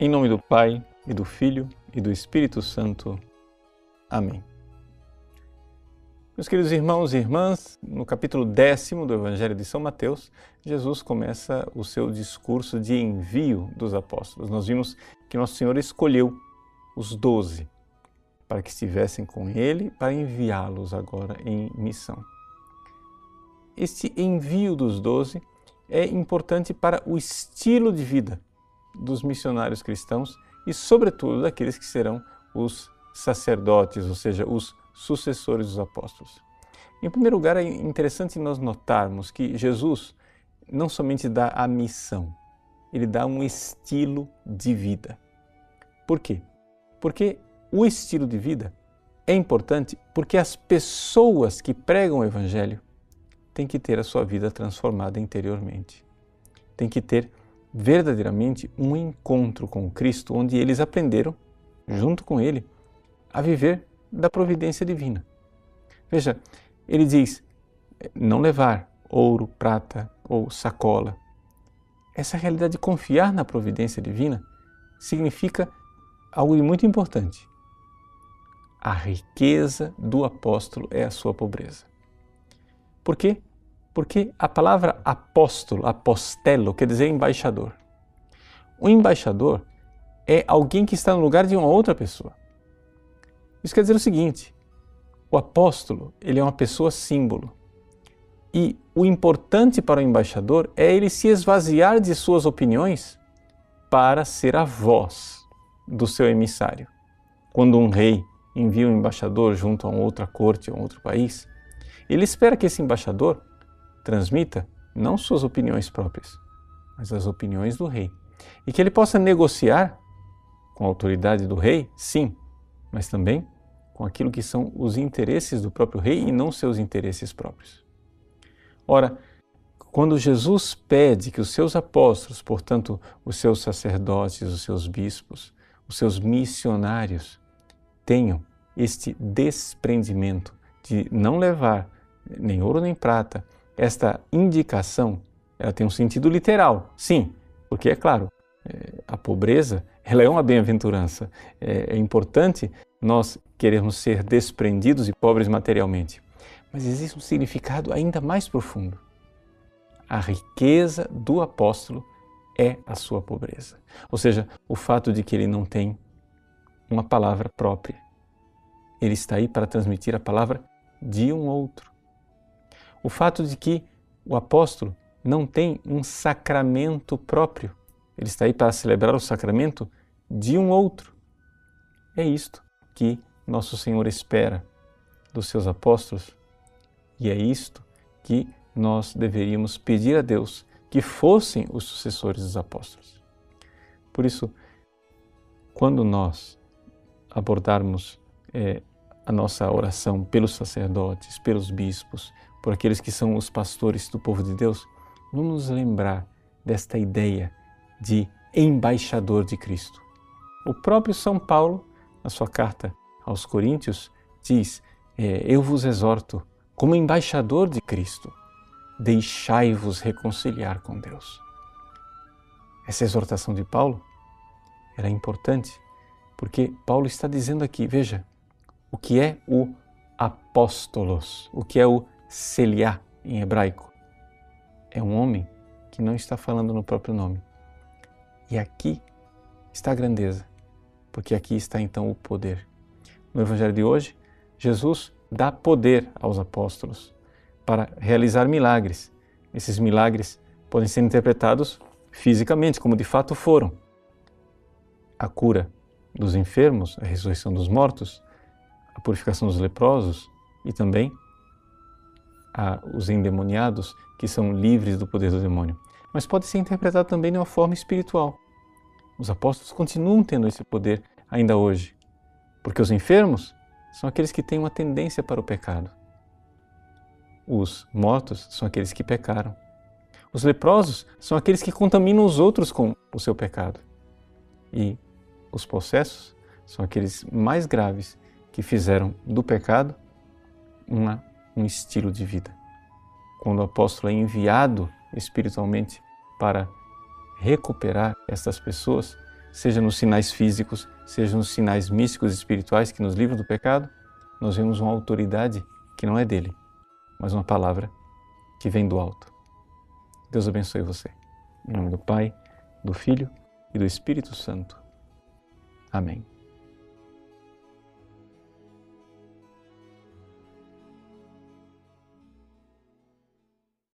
Em nome do Pai, e do Filho, e do Espírito Santo. Amém. Meus queridos irmãos e irmãs, no capítulo décimo do Evangelho de São Mateus, Jesus começa o seu discurso de envio dos apóstolos. Nós vimos que Nosso Senhor escolheu os doze para que estivessem com Ele, para enviá-los agora em missão. Este envio dos doze é importante para o estilo de vida dos missionários cristãos e, sobretudo, daqueles que serão os sacerdotes, ou seja, os sucessores dos apóstolos. Em primeiro lugar, é interessante nós notarmos que Jesus não somente dá a missão, ele dá um estilo de vida. Por quê? Porque o estilo de vida é importante porque as pessoas que pregam o Evangelho têm que ter a sua vida transformada interiormente. Tem que ter verdadeiramente um encontro com Cristo, onde eles aprenderam, junto com Ele, a viver da providência divina. Veja, ele diz: não levar ouro, prata ou sacola. Essa realidade de confiar na providência divina significa algo muito importante. A riqueza do apóstolo é a sua pobreza. Por quê? Porque a palavra apóstolo, apostelo, quer dizer embaixador. O embaixador é alguém que está no lugar de uma outra pessoa. Isso quer dizer o seguinte: o apóstolo, ele é uma pessoa símbolo. E o importante para o embaixador é ele se esvaziar de suas opiniões para ser a voz do seu emissário. Quando um rei envia um embaixador junto a outra corte, a um outro país, ele espera que esse embaixador transmita não suas opiniões próprias, mas as opiniões do rei. E que ele possa negociar com a autoridade do rei, sim, mas também com aquilo que são os interesses do próprio rei e não seus interesses próprios. Ora, quando Jesus pede que os seus apóstolos, portanto, os seus sacerdotes, os seus bispos, os seus missionários, tenham este desprendimento de não levar nem ouro nem prata, esta indicação ela tem um sentido literal, sim, porque é claro, é, a pobreza ela é uma bem-aventurança. É, é importante nós queremos ser desprendidos e pobres materialmente, mas existe um significado ainda mais profundo. A riqueza do apóstolo é a sua pobreza, ou seja, o fato de que ele não tem uma palavra própria. Ele está aí para transmitir a palavra de um outro o fato de que o apóstolo não tem um sacramento próprio. Ele está aí para celebrar o sacramento de um outro. É isto que nosso Senhor espera dos seus apóstolos e é isto que nós deveríamos pedir a Deus que fossem os sucessores dos apóstolos. Por isso, quando nós abordarmos é, a nossa oração pelos sacerdotes, pelos bispos, por aqueles que são os pastores do povo de Deus, vamos nos lembrar desta ideia de embaixador de Cristo. O próprio São Paulo, na sua carta aos Coríntios, diz: é, Eu vos exorto, como embaixador de Cristo, deixai-vos reconciliar com Deus. Essa exortação de Paulo era importante, porque Paulo está dizendo aqui, veja, o que é o apóstolos, o que é o Celiá em hebraico. É um homem que não está falando no próprio nome. E aqui está a grandeza, porque aqui está então o poder. No Evangelho de hoje, Jesus dá poder aos apóstolos para realizar milagres. Esses milagres podem ser interpretados fisicamente, como de fato foram. A cura dos enfermos, a ressurreição dos mortos, a purificação dos leprosos e também a, os endemoniados que são livres do poder do demônio. Mas pode ser interpretado também de uma forma espiritual. Os apóstolos continuam tendo esse poder ainda hoje, porque os enfermos são aqueles que têm uma tendência para o pecado. Os mortos são aqueles que pecaram. Os leprosos são aqueles que contaminam os outros com o seu pecado. E os possessos são aqueles mais graves que fizeram do pecado uma um estilo de vida. Quando o apóstolo é enviado espiritualmente para recuperar estas pessoas, seja nos sinais físicos, seja nos sinais místicos e espirituais que nos livram do pecado, nós vemos uma autoridade que não é dele, mas uma palavra que vem do alto. Deus abençoe você. Em nome do Pai, do Filho e do Espírito Santo. Amém.